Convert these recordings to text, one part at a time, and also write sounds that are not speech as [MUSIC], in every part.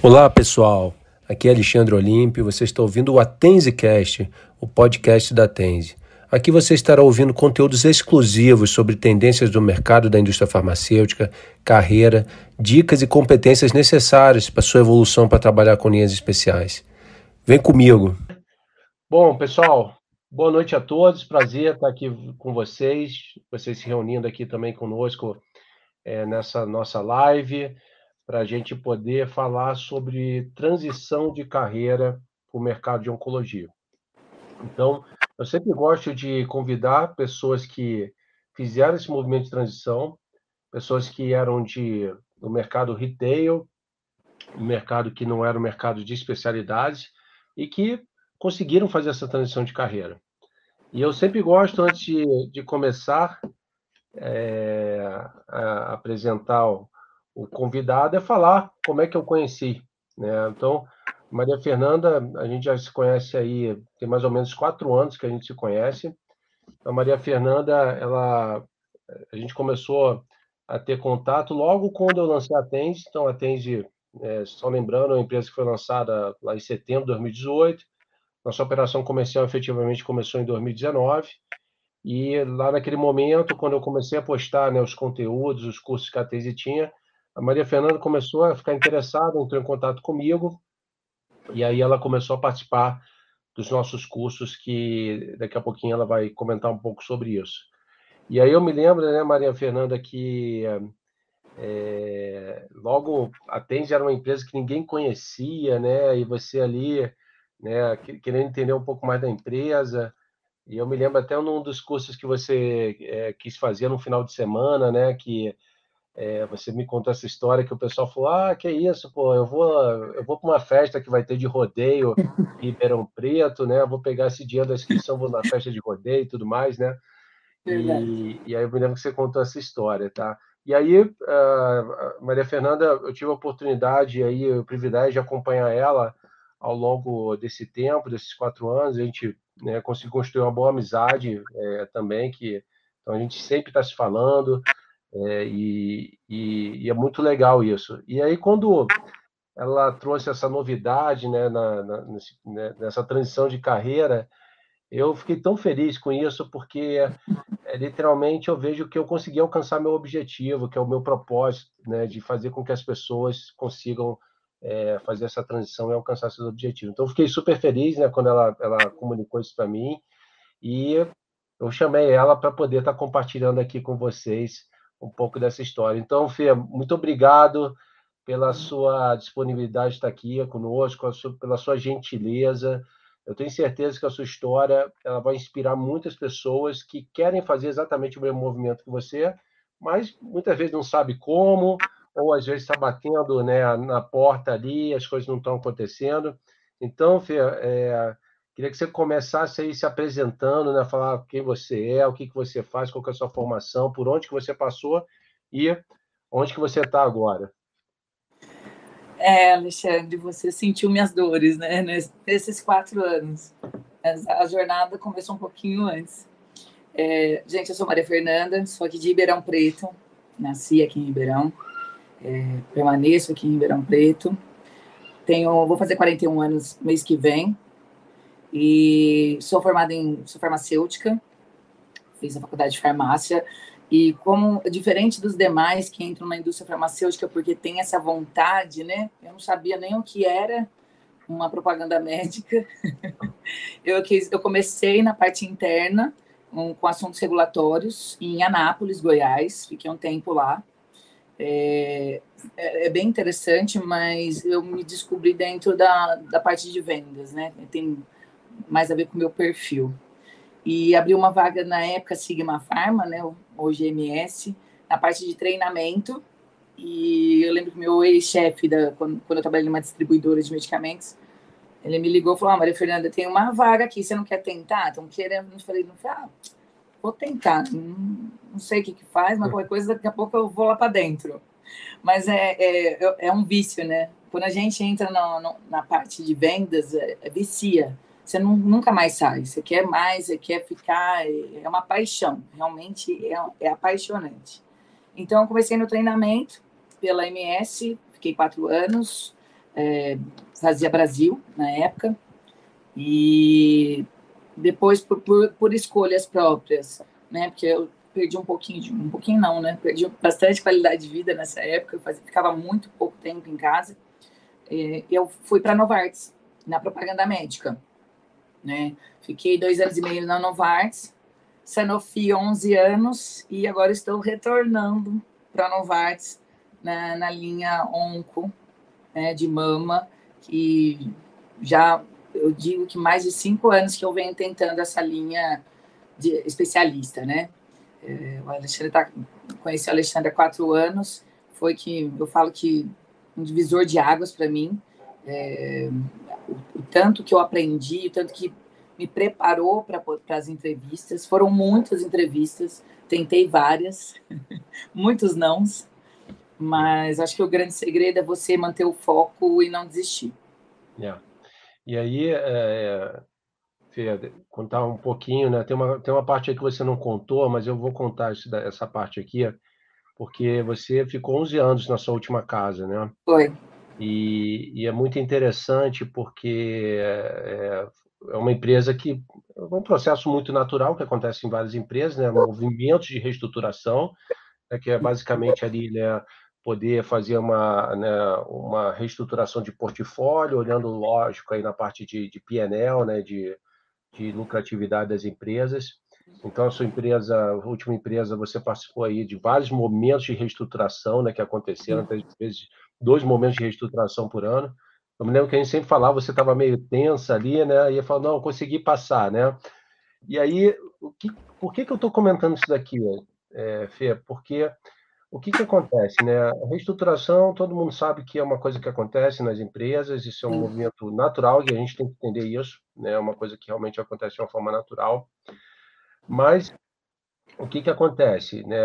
Olá, pessoal. Aqui é Alexandre Olímpio. Você está ouvindo o AtenseCast, o podcast da Atense. Aqui você estará ouvindo conteúdos exclusivos sobre tendências do mercado da indústria farmacêutica, carreira, dicas e competências necessárias para sua evolução para trabalhar com linhas especiais. Vem comigo. Bom, pessoal, boa noite a todos. Prazer estar aqui com vocês, vocês se reunindo aqui também conosco é, nessa nossa live para a gente poder falar sobre transição de carreira para o mercado de oncologia. Então, eu sempre gosto de convidar pessoas que fizeram esse movimento de transição, pessoas que eram de do mercado retail, um mercado que não era um mercado de especialidades e que conseguiram fazer essa transição de carreira. E eu sempre gosto, antes de, de começar é, a apresentar o convidado é falar como é que eu conheci. Né? Então, Maria Fernanda, a gente já se conhece aí, tem mais ou menos quatro anos que a gente se conhece. A Maria Fernanda, ela, a gente começou a ter contato logo quando eu lancei a Tende. Então, a Tende, é, só lembrando, é uma empresa que foi lançada lá em setembro de 2018. Nossa operação comercial efetivamente começou em 2019. E lá naquele momento, quando eu comecei a postar né, os conteúdos, os cursos que a Tese tinha, a Maria Fernanda começou a ficar interessada, entrou em contato comigo, e aí ela começou a participar dos nossos cursos, que daqui a pouquinho ela vai comentar um pouco sobre isso. E aí eu me lembro, né, Maria Fernanda, que é, logo a Tens era uma empresa que ninguém conhecia, né, e você ali, né, querendo entender um pouco mais da empresa, e eu me lembro até num dos cursos que você é, quis fazer no final de semana, né, que é, você me contou essa história que o pessoal falou: ah, que isso, pô, eu vou, eu vou para uma festa que vai ter de rodeio [LAUGHS] em Ribeirão Preto, né? vou pegar esse dia da inscrição, vou na festa de rodeio e tudo mais, né? E, e, aí eu me lembro que você contou essa história, tá? E aí, uh, Maria Fernanda, eu tive a oportunidade aí, o privilégio de acompanhar ela ao longo desse tempo, desses quatro anos. A gente né, conseguiu construir uma boa amizade é, também, que então a gente sempre está se falando. É, e, e, e, é muito legal isso. E aí, quando ela trouxe essa novidade né, na, na, né, nessa transição de carreira, eu fiquei tão feliz com isso, porque é, literalmente eu vejo que eu consegui alcançar meu objetivo, que é o meu propósito, né, de fazer com que as pessoas consigam é, fazer essa transição e alcançar seus objetivos. Então, fiquei super feliz né, quando ela, ela comunicou isso para mim, e eu chamei ela para poder estar tá compartilhando aqui com vocês um pouco dessa história. Então, Fê, muito obrigado pela sua disponibilidade de estar aqui conosco, pela sua gentileza. Eu tenho certeza que a sua história ela vai inspirar muitas pessoas que querem fazer exatamente o mesmo movimento que você, mas muitas vezes não sabe como, ou às vezes está batendo né, na porta ali, as coisas não estão acontecendo. Então, Fê, é, Queria que você começasse aí se apresentando, né? Falar quem você é, o que, que você faz, qual é a sua formação, por onde que você passou e onde que você está agora. É, Alexandre, você sentiu minhas dores, né? Nesses quatro anos. A jornada começou um pouquinho antes. É, gente, eu sou Maria Fernanda, sou aqui de Ribeirão Preto, nasci aqui em Ribeirão, é, permaneço aqui em Ribeirão Preto. Tenho, vou fazer 41 anos mês que vem, e sou formada em sou farmacêutica, fiz a faculdade de farmácia e como diferente dos demais que entram na indústria farmacêutica porque tem essa vontade, né? Eu não sabia nem o que era uma propaganda médica. [LAUGHS] eu quis, eu comecei na parte interna um, com assuntos regulatórios em Anápolis, Goiás. Fiquei um tempo lá. É, é, é, bem interessante, mas eu me descobri dentro da, da parte de vendas, né? Tem mais a ver com o meu perfil. E abri uma vaga na época Sigma Pharma, né, hoje MS, na parte de treinamento. E eu lembro que meu ex-chefe, quando, quando eu trabalhei numa distribuidora de medicamentos, ele me ligou e falou: ah, Maria Fernanda, tem uma vaga aqui, você não quer tentar? Estão querendo. Eu falei: não, ah, vou tentar. Não, não, sei o que, que faz, mas qualquer coisa, daqui a pouco eu vou lá para dentro. Mas é, é, é, um vício, né? Quando a gente entra no, na parte de vendas, é, é vicia você não, nunca mais sai. Você quer mais, você quer ficar. É uma paixão, realmente é, é apaixonante. Então, eu comecei no treinamento pela MS, fiquei quatro anos. é, fazia Brasil na época, e depois por, por, por, escolhas próprias, né? Porque eu perdi um pouquinho, de, um pouquinho não, né? Perdi bastante qualidade de vida nessa época, eu fazia, ficava muito pouco tempo em casa. E eu fui para Novartis, na propaganda médica, né? Fiquei dois anos e meio na Novartis, Sanofi 11 anos e agora estou retornando para Novartis na, na linha onco né, de mama, que já eu digo que mais de cinco anos que eu venho tentando essa linha de especialista, né? É, o Alexandre tá, conheci o Alexandre há quatro anos, foi que eu falo que um divisor de águas para mim, é, tanto que eu aprendi, tanto que me preparou para as entrevistas, foram muitas entrevistas, tentei várias, [LAUGHS] muitos nãos, mas acho que o grande segredo é você manter o foco e não desistir. Yeah. E aí, é, Fê, contar um pouquinho, né? Tem uma, tem uma parte aí que você não contou, mas eu vou contar isso, essa parte aqui, porque você ficou 11 anos na sua última casa, né? Foi. E, e é muito interessante porque é, é uma empresa que é um processo muito natural que acontece em várias empresas, né? Movimentos de reestruturação, né? que é basicamente ali, né? poder fazer uma, né, uma reestruturação de portfólio, olhando, lógico, aí na parte de, de PNL, né, de, de lucratividade das empresas. Então, a sua empresa, a última empresa, você participou aí de vários momentos de reestruturação né, que aconteceram, às vezes dois momentos de reestruturação por ano. Eu me lembro que a gente sempre falava, você estava meio tensa ali, né? E eu falava, não, consegui passar, né? E aí, o que, por que, que eu estou comentando isso daqui, é, Fê? Porque o que, que acontece? Né? A reestruturação, todo mundo sabe que é uma coisa que acontece nas empresas, isso é um Sim. movimento natural e a gente tem que entender isso, né? é uma coisa que realmente acontece de uma forma natural. Mas o que, que acontece? Né?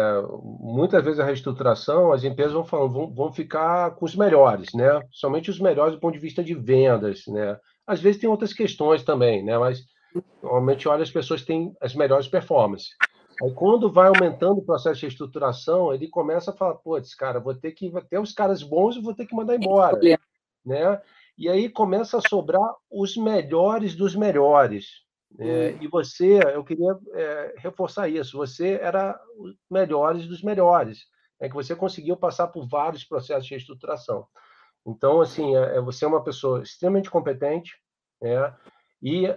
Muitas vezes a reestruturação, as empresas vão, falando, vão, vão ficar com os melhores, né? somente os melhores do ponto de vista de vendas. Né? Às vezes tem outras questões também, né? mas normalmente olha, as pessoas têm as melhores performances. Aí quando vai aumentando o processo de estruturação, ele começa a falar, putz, cara, vou ter que ter os caras bons e vou ter que mandar embora, né? E aí começa a sobrar os melhores dos melhores. Né? E você, eu queria é, reforçar isso, você era os melhores dos melhores, é que você conseguiu passar por vários processos de estruturação. Então, assim, é, é, você é uma pessoa extremamente competente, né? E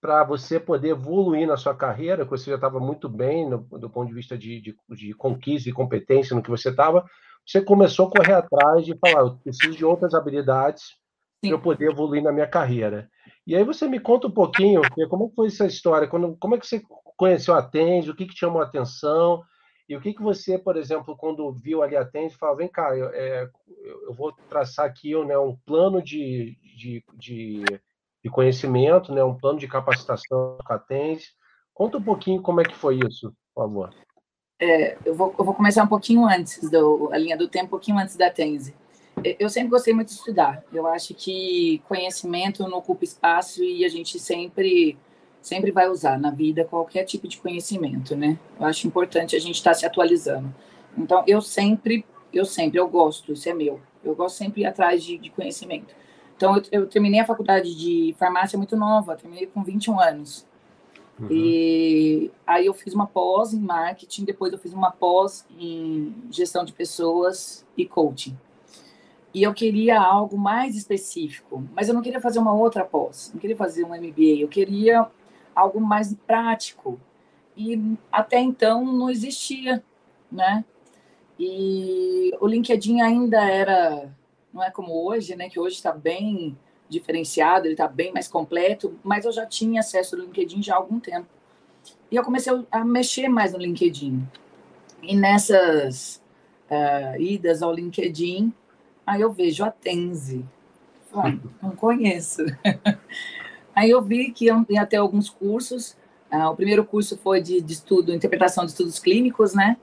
para você poder evoluir na sua carreira, que você já estava muito bem no, do ponto de vista de, de, de conquista e competência no que você estava, você começou a correr atrás de falar, eu preciso de outras habilidades para eu poder evoluir na minha carreira. E aí você me conta um pouquinho, como foi essa história, quando, como é que você conheceu a Tende, o que, que te chamou a atenção, e o que, que você, por exemplo, quando viu ali a Tende, falou, vem cá, eu, é, eu vou traçar aqui né, um plano de, de, de de conhecimento, né, um plano de capacitação com a TENS. Conta um pouquinho como é que foi isso, por favor. É, eu, vou, eu vou começar um pouquinho antes, do, a linha do tempo, um pouquinho antes da Tense. Eu sempre gostei muito de estudar. Eu acho que conhecimento não ocupa espaço e a gente sempre sempre vai usar na vida qualquer tipo de conhecimento, né? Eu acho importante a gente estar tá se atualizando. Então, eu sempre, eu sempre, eu gosto, isso é meu. Eu gosto sempre de ir atrás de, de conhecimento. Então, eu, eu, terminei a faculdade de farmácia muito nova, terminei com 21 anos. Uhum. E aí eu fiz uma pós em marketing, depois eu fiz uma pós em gestão de pessoas e coaching. E eu queria algo mais específico, mas eu não queria fazer uma outra pós, não queria fazer um MBA, eu queria algo mais prático. E até então não existia, né? E o LinkedIn ainda era não é como hoje, né? Que hoje está bem diferenciado, ele está bem mais completo, mas eu já tinha acesso ao LinkedIn já há algum tempo. E eu comecei a mexer mais no LinkedIn. E nessas uh, idas ao LinkedIn, aí eu vejo a Tenze. Ah, não conheço. [LAUGHS] aí eu vi que ia ter alguns cursos. Uh, o primeiro curso foi de, de estudo, interpretação de estudos clínicos, né?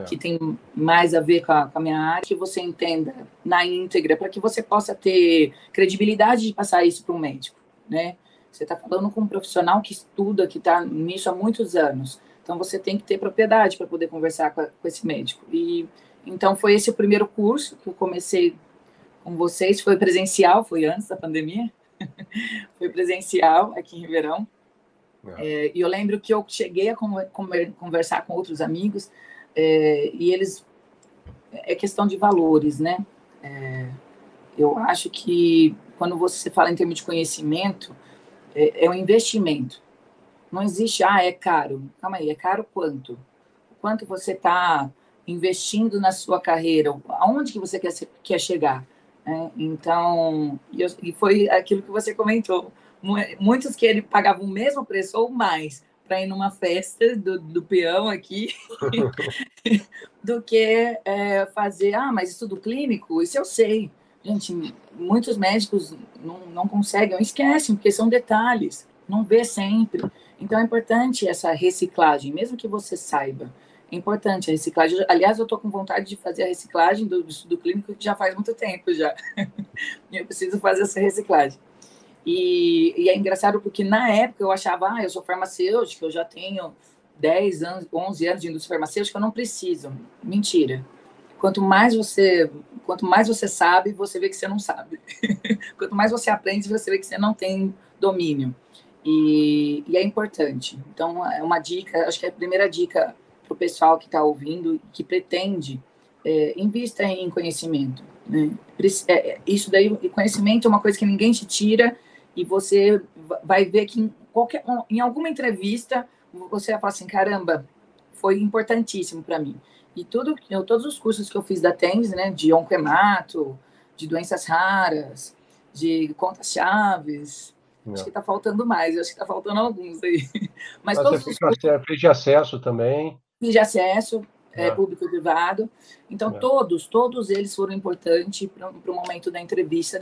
é. que tem mais a ver com a, com a, minha área, que você entenda na íntegra, para que você possa ter credibilidade de passar isso para um médico, né? Você está falando com um profissional que estuda, que está nisso há muitos anos. Então, você tem que ter propriedade para poder conversar com, a, com, esse médico. E então foi esse o primeiro curso que eu comecei com vocês. Foi presencial, foi antes da pandemia. [LAUGHS] foi presencial aqui em Ribeirão. É. É, e eu lembro que eu cheguei a conversar com outros amigos é, e eles é questão de valores, né? É, eu acho que quando você fala em termos de conhecimento é, é um investimento. Não existe, ah, é caro. Calma aí, é caro quanto? Quanto você está investindo na sua carreira? Aonde que você quer, quer chegar? É, então, e foi aquilo que você comentou. Muitos que ele pagavam o mesmo preço ou mais para ir numa festa do, do peão aqui [LAUGHS] do que é, fazer, ah, mas estudo clínico, isso eu sei. Gente, muitos médicos não, não conseguem, esquecem, porque são detalhes, não vê sempre. Então é importante essa reciclagem, mesmo que você saiba. É importante a reciclagem. Aliás, eu estou com vontade de fazer a reciclagem do, do clínico já faz muito tempo já. [LAUGHS] eu preciso fazer essa reciclagem. E, e, é engraçado porque na época eu achava, ah, eu sou farmacêutica, eu já tenho 10 anos, 11 anos de indústria farmacêutica, eu não preciso. Mentira. Quanto mais você, quanto mais você sabe, você vê que você não sabe. [LAUGHS] quanto mais você aprende, você vê que você não tem domínio. E, e é importante. Então, é uma dica, acho que é a primeira dica para o pessoal que está ouvindo, que pretende, é, invista em conhecimento. Né? É, isso daí, conhecimento é uma coisa que ninguém te tira e você vai ver que em, qualquer, em alguma entrevista você vai falar assim, caramba, foi importantíssimo para mim. E tudo, eu, todos os cursos que eu fiz da TENS, né, de oncoemato, de doenças raras, de contas chaves, não. acho que está faltando mais, acho que está faltando alguns aí. [LAUGHS] Mas, Mas todos os cursos... de acesso também? De acesso, é, público e privado. Então, é. todos, todos eles foram importantes para o momento da entrevista,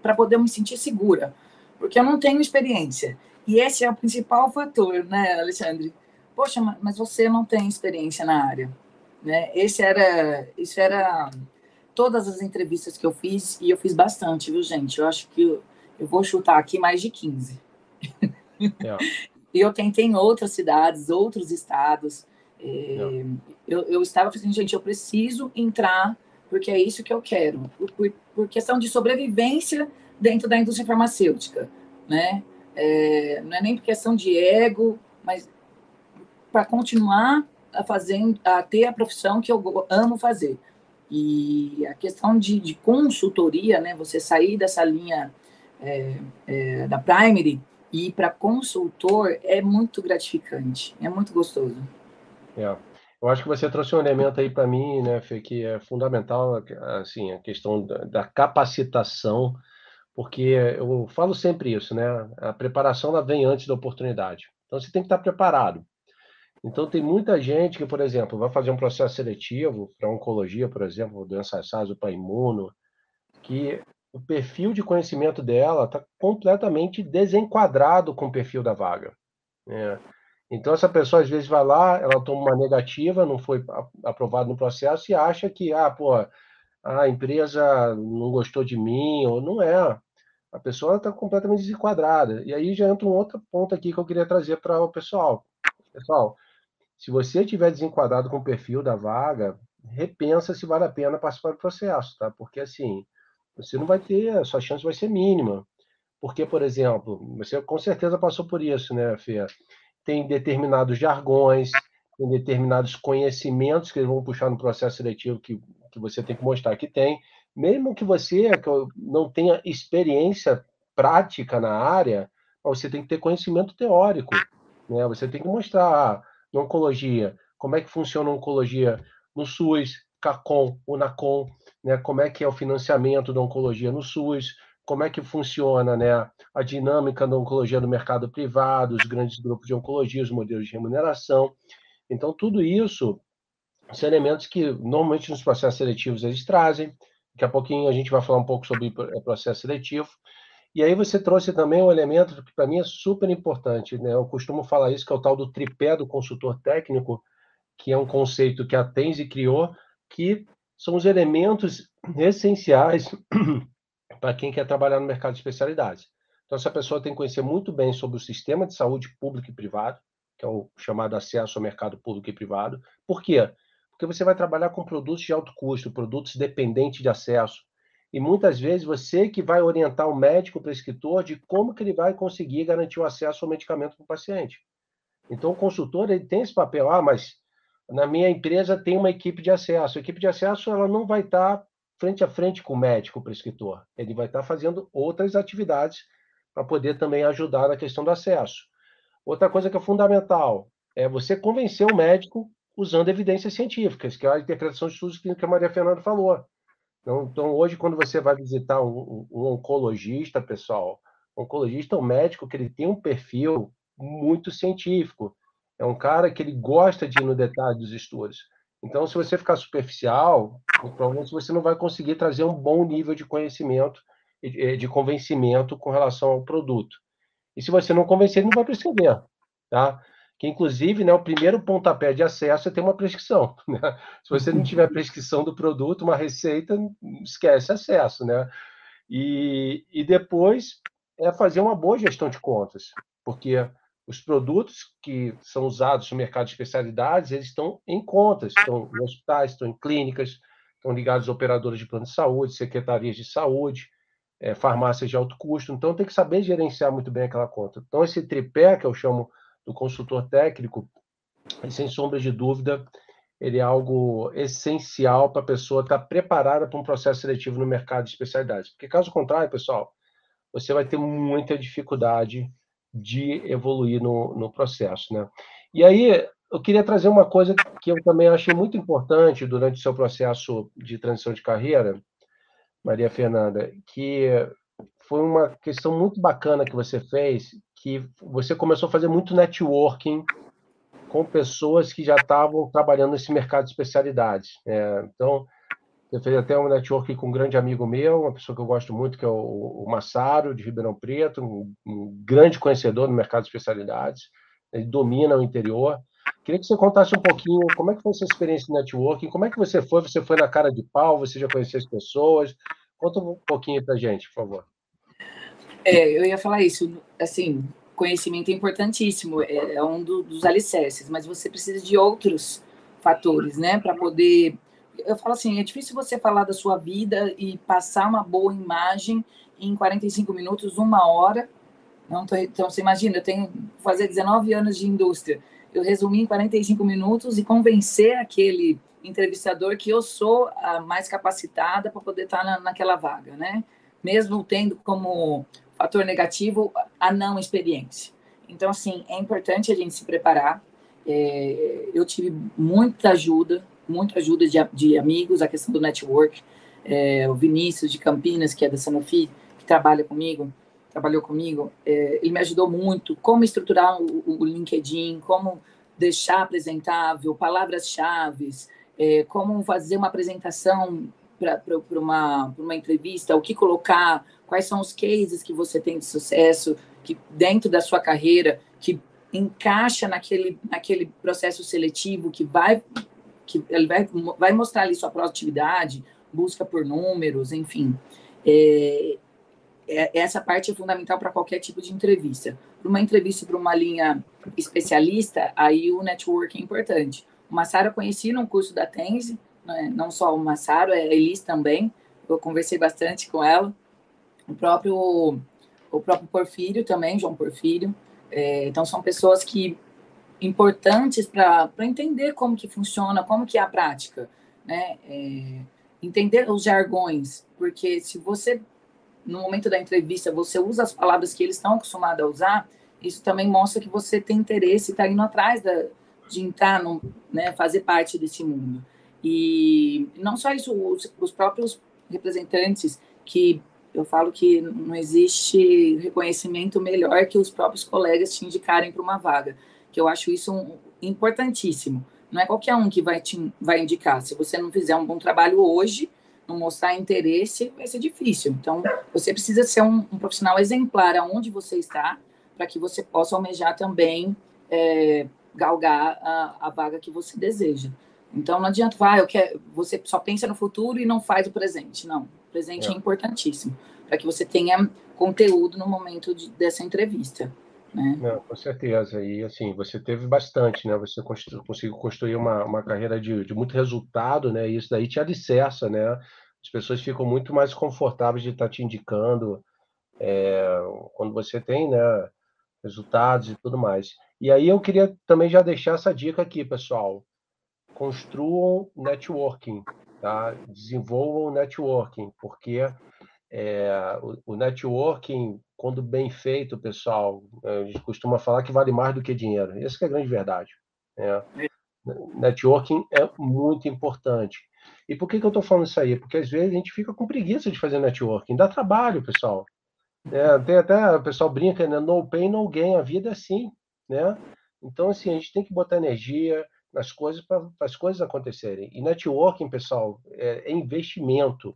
para poder me sentir segura, porque eu não tenho experiência. E esse é o principal fator, né, Alexandre? Poxa, mas você não tem experiência na área, né? Esse era, isso era todas as entrevistas que eu fiz e eu fiz bastante, viu, gente? Eu acho que eu, eu vou chutar aqui mais de 15. É. [LAUGHS] e eu tentei em outras cidades, outros estados. É, eu, eu estava assim, gente, eu preciso entrar porque é isso que eu quero, por, por, por questão de sobrevivência dentro da indústria farmacêutica, né? É, não é nem por questão de ego, mas para continuar a fazer, a ter a profissão que eu amo fazer. E a questão de, de consultoria, né? Você sair dessa linha é, é, da primary e ir para consultor é muito gratificante, é muito gostoso. É. Eu acho que você trouxe um elemento aí para mim, né, Fê, que é fundamental, assim, a questão da, capacitação porque eu falo sempre isso, né? A preparação ela vem antes da oportunidade. Então você tem que estar preparado. Então tem muita gente que, por exemplo, vai fazer um processo seletivo para oncologia, por exemplo, doença SARS para imuno, que o perfil de conhecimento dela está completamente desenquadrado com o perfil da vaga. Né? Então essa pessoa às vezes vai lá, ela toma uma negativa, não foi aprovado no processo e acha que, ah, pô, a empresa não gostou de mim, ou não é. A pessoa está completamente desenquadrada. E aí já entra um outro ponto aqui que eu queria trazer para o pessoal. Pessoal, se você estiver desenquadrado com o perfil da vaga, repensa se vale a pena participar do processo, tá? Porque assim, você não vai ter, a sua chance vai ser mínima. Porque, por exemplo, você com certeza passou por isso, né, Fê? Tem determinados jargões, tem determinados conhecimentos que eles vão puxar no processo seletivo que que você tem que mostrar que tem, mesmo que você não tenha experiência prática na área, você tem que ter conhecimento teórico, né? Você tem que mostrar ah, oncologia, como é que funciona a oncologia no SUS, CACOM, UNACOM, né? Como é que é o financiamento da oncologia no SUS, como é que funciona, né, a dinâmica da oncologia no mercado privado, os grandes grupos de oncologia, os modelos de remuneração. Então, tudo isso são elementos que normalmente nos processos seletivos eles trazem. Daqui a pouquinho a gente vai falar um pouco sobre o processo seletivo. E aí você trouxe também um elemento que para mim é super importante, né? Eu costumo falar isso que é o tal do tripé do consultor técnico, que é um conceito que a Tenzi criou, que são os elementos essenciais para quem quer trabalhar no mercado de especialidades. Então essa pessoa tem que conhecer muito bem sobre o sistema de saúde público e privado, que é o chamado acesso ao mercado público e privado. Por quê? porque você vai trabalhar com produtos de alto custo, produtos dependentes de acesso. e muitas vezes você que vai orientar o médico o prescritor de como que ele vai conseguir garantir o acesso ao medicamento para o paciente. Então, o consultor ele tem esse papel. Ah, mas na minha empresa tem uma equipe de acesso. A equipe de acesso ela não vai estar frente a frente com o médico, o prescritor. Ele vai estar fazendo outras atividades para poder também ajudar na questão do acesso. Outra coisa que é fundamental é você convencer o médico usando evidências científicas, que é a interpretação de estudos que a Maria Fernanda falou. Então, então, hoje, quando você vai visitar um, um oncologista, pessoal, o oncologista é um médico que ele tem um perfil muito científico. É um cara que ele gosta de ir no detalhe dos estudos. Então, se você ficar superficial, provavelmente você não vai conseguir trazer um bom nível de conhecimento, de convencimento com relação ao produto. E se você não convencer, não vai prescrever, tá? Que, inclusive, né, o primeiro pontapé de acesso é ter uma prescrição. [LAUGHS] Né? Se você não tiver prescrição do produto, uma receita, esquece acesso, né? E, e depois é fazer uma boa gestão de contas, porque os produtos que são usados no mercado de especialidades, eles estão em contas, estão em hospitais, estão em clínicas, estão ligados a operadores de plano de saúde, secretarias de saúde, é, farmácias de alto custo. Então, tem que saber gerenciar muito bem aquela conta. Então, esse tripé, que eu chamo do consultor técnico, sem sombra de dúvida, ele é algo essencial para a pessoa estar preparada para um processo seletivo no mercado de especialidades. Porque, caso contrário, pessoal, você vai ter muita dificuldade de evoluir no, no processo. Né? E aí, eu queria trazer uma coisa que eu também achei muito importante durante o seu processo de transição de carreira, Maria Fernanda, que foi uma questão muito bacana que você fez, que você começou a fazer muito networking com pessoas que já estavam trabalhando nesse mercado de especialidades. Né? Então, eu fiz até um network com um grande amigo meu, uma pessoa que eu gosto muito, que é o, Massaro, de Ribeirão Preto, um, grande conhecedor no mercado de especialidades. Ele domina o interior. Queria que você contasse um pouquinho como é que foi essa experiência de networking, como é que você foi? Você foi na cara de pau, você já conhecia as pessoas? Conta um pouquinho para gente, por favor. É, eu ia falar isso, assim, conhecimento é importantíssimo, é, é um do, dos alicerces, mas você precisa de outros fatores, né, para poder eu falo assim, é difícil você falar da sua vida e passar uma boa imagem em 45 minutos, uma hora. Não tô, então, você imagina, eu tenho fazer 19 anos de indústria. Eu resumi em 45 minutos e convencer aquele entrevistador que eu sou a mais capacitada para poder estar na, naquela vaga, né? Mesmo tendo como fator negativo a não experiência. Então, assim, é importante a gente se preparar. É, eu tive muita ajuda muita ajuda de, de amigos, a questão do network. É, o Vinícius de Campinas, que é da Sanofi, que trabalha comigo, trabalhou comigo, é, ele me ajudou muito como estruturar o, o LinkedIn, como deixar apresentável, palavras-chave, é, como fazer uma apresentação para uma, uma entrevista, o que colocar, quais são os cases que você tem de sucesso, que dentro da sua carreira, que encaixa naquele, naquele processo seletivo, que vai que ele vai, vai mostrar ali sua produtividade, busca por números, enfim. É, é, essa parte é fundamental para qualquer tipo de entrevista. Para uma entrevista para uma linha especialista, aí o network é importante. O Massaro eu conheci num curso da Tense, né? não só o Massaro, é a Elis também, eu conversei bastante com ela. O próprio, o próprio Porfírio também, João Porfírio. É, então, são pessoas que importantes para entender como que funciona, como que é a prática, né? É, entender os jargões, porque se você, no momento da entrevista, você usa as palavras que eles estão acostumados a usar, isso também mostra que você tem interesse, está indo atrás da, de entrar, no, né, fazer parte desse mundo. E não só isso, os, os próprios representantes que eu falo que não existe reconhecimento melhor que os próprios colegas te indicarem para uma vaga que eu acho isso um, importantíssimo. Não é qualquer um que vai te vai indicar. Se você não fizer um bom trabalho hoje, não mostrar interesse, vai ser difícil. Então, você precisa ser um, um profissional exemplar aonde você está, para que você possa almejar também é, galgar a, a, vaga que você deseja. Então, não adianta, ah, eu quero, você só pensa no futuro e não faz o presente. Não, o presente é, é importantíssimo, para que você tenha conteúdo no momento de, dessa entrevista. Né? Não, com certeza. E assim, você teve bastante, né? Você conseguiu construir uma, uma carreira de, de muito resultado, né? E isso daí te alicerça, né? As pessoas ficam muito mais confortáveis de estar te indicando é, quando você tem né, resultados e tudo mais. E aí eu queria também já deixar essa dica aqui, pessoal. Construam networking, tá? Desenvolvam networking, porque é, o, o, networking, quando bem feito, pessoal, a gente costuma falar que vale mais do que dinheiro. Essa é a grande verdade. Né? Networking é muito importante. E por que, que eu estou falando isso aí? Porque às vezes a gente fica com preguiça de fazer networking. Dá trabalho, pessoal. É, tem até o pessoal brinca, né? No pain, no gain. A vida é assim, né? Então, assim, a gente tem que botar energia nas coisas para as coisas acontecerem. E networking, pessoal, é, é, investimento.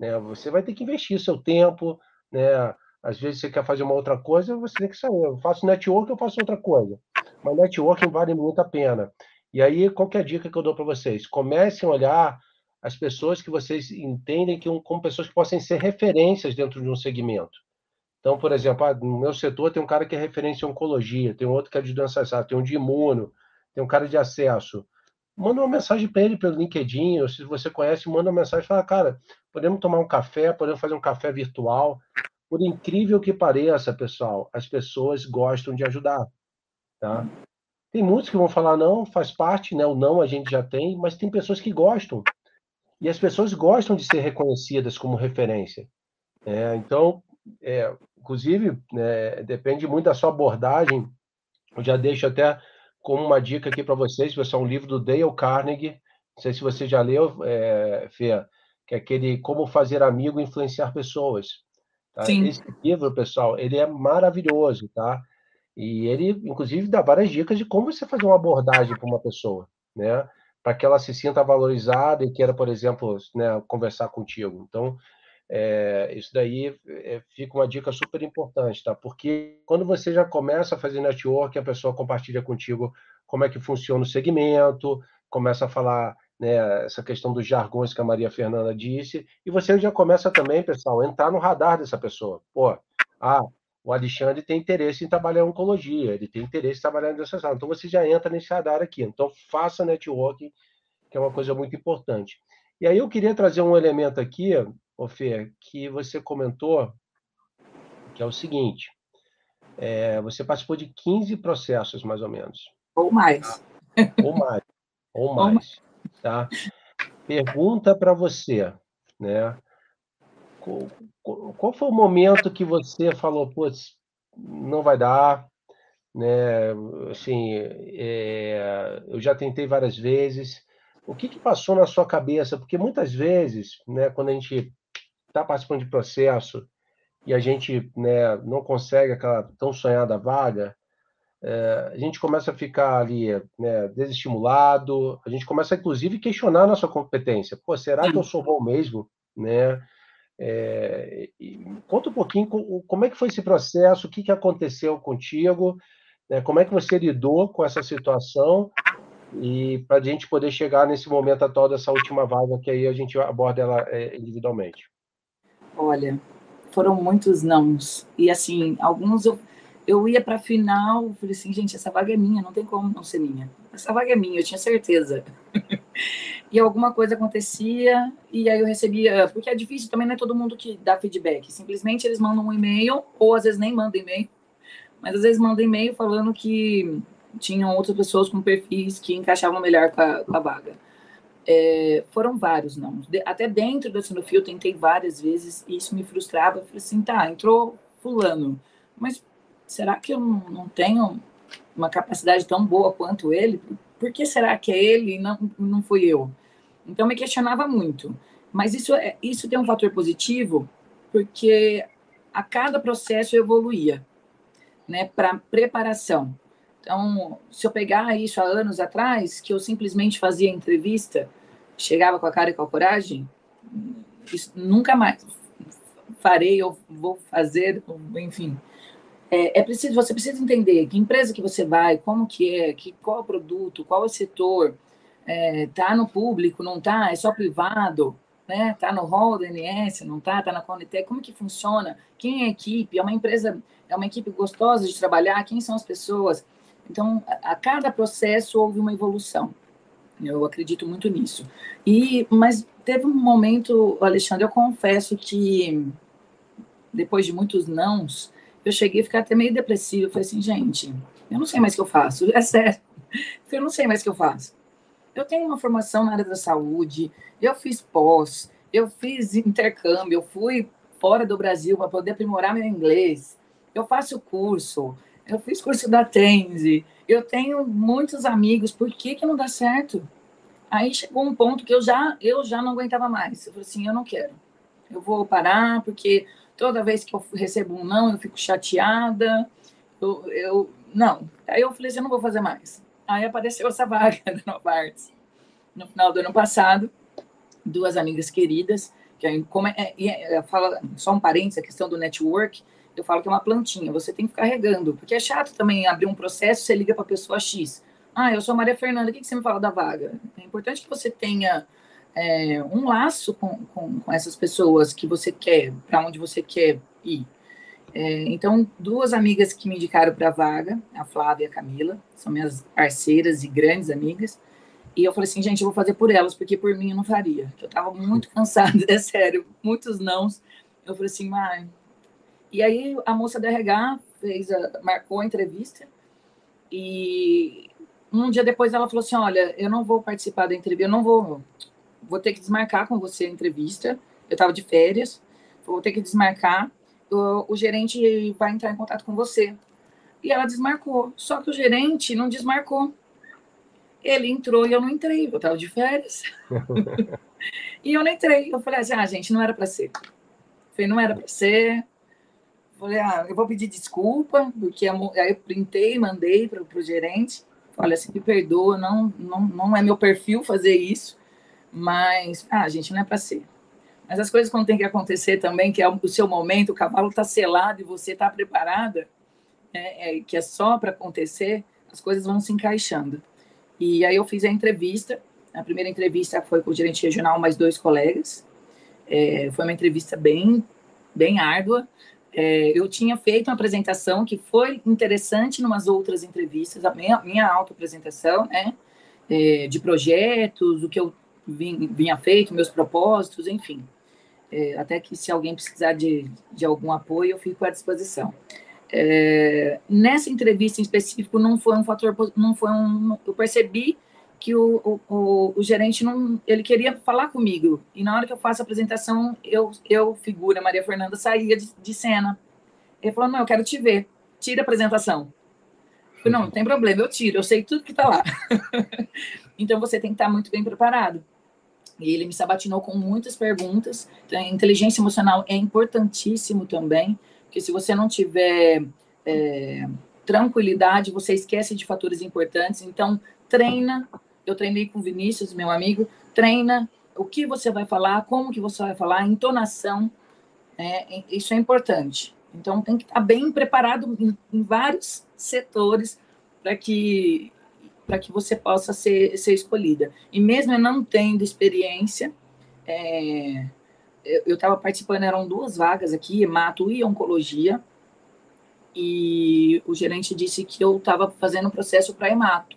Né? Você vai ter que investir seu tempo, né? Às vezes você quer fazer uma outra coisa, você tem que sair. Eu faço networking, eu faço outra coisa. Mas networking vale muito a pena. E aí, qual é a dica que eu dou para vocês? Comecem a olhar as pessoas que vocês entendem que como pessoas que possam ser referências dentro de um segmento. Então, por exemplo, ah, no meu setor tem um cara que é referência em oncologia, tem outro que é de doenças raras, tem um de imuno, tem um cara de acesso. Manda uma mensagem para ele pelo LinkedIn, ou se você conhece, manda uma mensagem e fala, cara, podemos tomar um café, podemos fazer um café virtual. Por incrível que pareça, pessoal, as pessoas gostam de ajudar, tá? Tem muitos que vão falar não, faz parte, né? O não a gente já tem, mas tem pessoas que gostam. E as pessoas gostam de ser reconhecidas como referência. É, então, é, inclusive, é, depende muito da sua abordagem. Eu já deixo até como uma dica aqui para vocês, pessoal, um livro do Dale Carnegie. Não sei se você já leu, é, Fê, que é aquele Como Fazer Amigo e Influenciar Pessoas. Tá? Sim. Esse livro, pessoal, ele é maravilhoso, tá? E ele, inclusive, dá várias dicas de como você fazer uma abordagem para uma pessoa, né? Para que ela se sinta valorizada e queira, por exemplo, né, conversar contigo. Então, é, isso daí é, fica uma dica super importante, tá? Porque quando você já começa a fazer network, a pessoa compartilha contigo como é que funciona o segmento, começa a falar né, essa questão dos jargões que a Maria Fernanda disse, e você já começa também, pessoal, a entrar no radar dessa pessoa. Pô, ah, o Alexandre tem interesse em trabalhar em oncologia, ele tem interesse em trabalhar em doença Então você já entra nesse radar aqui. Então faça networking, que é uma coisa muito importante. E aí eu queria trazer um elemento aqui Fê, que você comentou, que é o seguinte: é, você participou de 15 processos, mais ou menos. Ou mais. Ou mais. Ou mais. Tá? Pergunta para você, né? Qual, qual, foi o momento que você falou, putz, não vai dar, né? Assim, é, eu já tentei várias vezes. O que, que passou na sua cabeça? Porque muitas vezes, né, quando a gente está participando de processo e a gente né, não consegue aquela tão sonhada vaga, é, a gente começa a ficar ali né, desestimulado, a gente começa, inclusive, a questionar a nossa competência. Pô, será que eu sou bom mesmo? Né? É, conta um pouquinho como é que foi esse processo, o que, que aconteceu contigo, né, como é que você lidou com essa situação e para a gente poder chegar nesse momento atual dessa última vaga que aí a gente aborda ela é, individualmente. Olha, foram muitos nãos. E assim, alguns eu, eu ia para a final, falei assim, gente, essa vaga é minha, não tem como não ser minha. Essa vaga é minha, eu tinha certeza. [LAUGHS] e alguma coisa acontecia, e aí eu recebia, porque é difícil também, não é todo mundo que dá feedback. Simplesmente eles mandam um e-mail, ou às vezes nem mandam e-mail, mas às vezes mandam e-mail falando que tinham outras pessoas com perfis que encaixavam melhor com a, com a vaga. É, foram vários não. De, até dentro do Sinofio eu tentei várias vezes e isso me frustrava. Eu falei assim, tá, entrou fulano, mas será que eu não, tenho uma capacidade tão boa quanto ele? Por que será que é ele e não, não fui eu? Então me questionava muito. Mas isso, é, isso tem um fator positivo, porque a cada processo eu evoluía, né, para preparação. Então, se eu pegar isso há anos atrás, que eu simplesmente fazia entrevista, chegava com a cara e com a coragem, nunca mais farei ou vou fazer, enfim. É, é, preciso, você precisa entender que empresa que você vai, como que é, que, qual é o produto, qual é o setor, é, tá no público, não tá, é só privado, né? Tá no hall do NS, não tá, tá na Conitec, como que funciona? Quem é a equipe? É uma empresa, é uma equipe gostosa de trabalhar? Quem são as pessoas? Então, a cada processo houve uma evolução. Eu acredito muito nisso. E, mas teve um momento, Alexandre, eu confesso que depois de muitos nãos, eu cheguei a ficar até meio depressiva. Falei assim, gente, eu não sei mais o que eu faço. [LAUGHS] É sério. Eu não sei mais o que eu faço. Eu tenho uma formação na área da saúde, eu fiz pós, eu fiz intercâmbio, eu fui fora do Brasil para poder aprimorar meu inglês. Eu faço curso, eu fiz curso da Tenzi, eu tenho muitos amigos, por que, que não dá certo? Aí chegou um ponto que eu já, eu já não aguentava mais. Eu falei assim, eu não quero. Eu vou parar, porque toda vez que eu recebo um não, eu fico chateada. Eu, eu não. Aí eu falei assim, eu não vou fazer mais. Aí apareceu essa [LAUGHS] vaga da Nova Arts. No final do ano passado, duas amigas queridas, que como é, é, é, fala, só um parênteses, a questão do network, eu falo que é uma plantinha, você tem que ficar regando, porque é chato também abrir um processo, você liga para a pessoa X. Ah, eu sou Maria Fernanda, o que, que você me fala da vaga? É importante que você tenha é, um laço com, com, com, essas pessoas que você quer, para onde você quer ir. É, então, duas amigas que me indicaram para a vaga, a Flávia e a Camila, são minhas parceiras e grandes amigas. E eu falei assim, gente, eu vou fazer por elas, porque por mim eu não faria. Eu estava muito [LAUGHS] cansada, é sério, muitos nãos. Eu falei assim, mãe. E aí a moça da RH fez a, marcou a entrevista e um dia depois ela falou assim, olha, eu não vou participar da entrevista, eu não vou, vou ter que desmarcar com você a entrevista. Eu estava de férias, vou ter que desmarcar. O, o gerente vai entrar em contato com você. E ela desmarcou. Só que o gerente não desmarcou. Ele entrou e eu não entrei. Eu estava de férias. [LAUGHS] e eu não entrei. Eu falei assim, ah, gente, não era para ser. Eu falei, não era para ser. Eu falei, ah, eu vou pedir desculpa, porque aí eu printei, mandei para o gerente. Olha, se me perdoa, não, não, não é meu perfil fazer isso, mas, ah, gente, não é para ser. Mas as coisas quando tem que acontecer também, que é o seu momento, o cavalo está selado e você está preparada, é, é, que é só para acontecer, as coisas vão se encaixando. E aí eu fiz a entrevista. A primeira entrevista foi com o gerente regional, mais dois colegas. É, foi uma entrevista bem, bem árdua. É, eu tinha feito uma apresentação que foi interessante em umas outras entrevistas, a minha, minha auto-apresentação, né? É, de projetos, o que eu vinha feito, meus propósitos, enfim. É, até que se alguém precisar de, de algum apoio, eu fico à disposição. É, nessa entrevista em específico não foi um fator, não foi um, eu percebi que o, o, o, o, gerente não, ele queria falar comigo e na hora que eu faço a apresentação eu, eu figura Maria Fernanda saía de, de cena. Ele falou não, eu quero te ver, tira a apresentação. Eu falei, não, não tem problema, eu tiro, eu sei tudo que está lá. [LAUGHS] então você tem que estar muito bem preparado. E ele me sabatinou com muitas perguntas. Então, inteligência emocional é importantíssimo também porque se você não tiver é, tranquilidade, você esquece de fatores importantes. Então, treina. Eu treinei com o Vinícius, meu amigo. Treina o que você vai falar, como que você vai falar, entonação. É, isso é importante. Então, tem que estar bem preparado em, em vários setores para que para que você possa ser, ser escolhida. E mesmo não tendo experiência, é, eu estava participando, eram duas vagas aqui, hemato e oncologia, e o gerente disse que eu estava fazendo processo para hemato,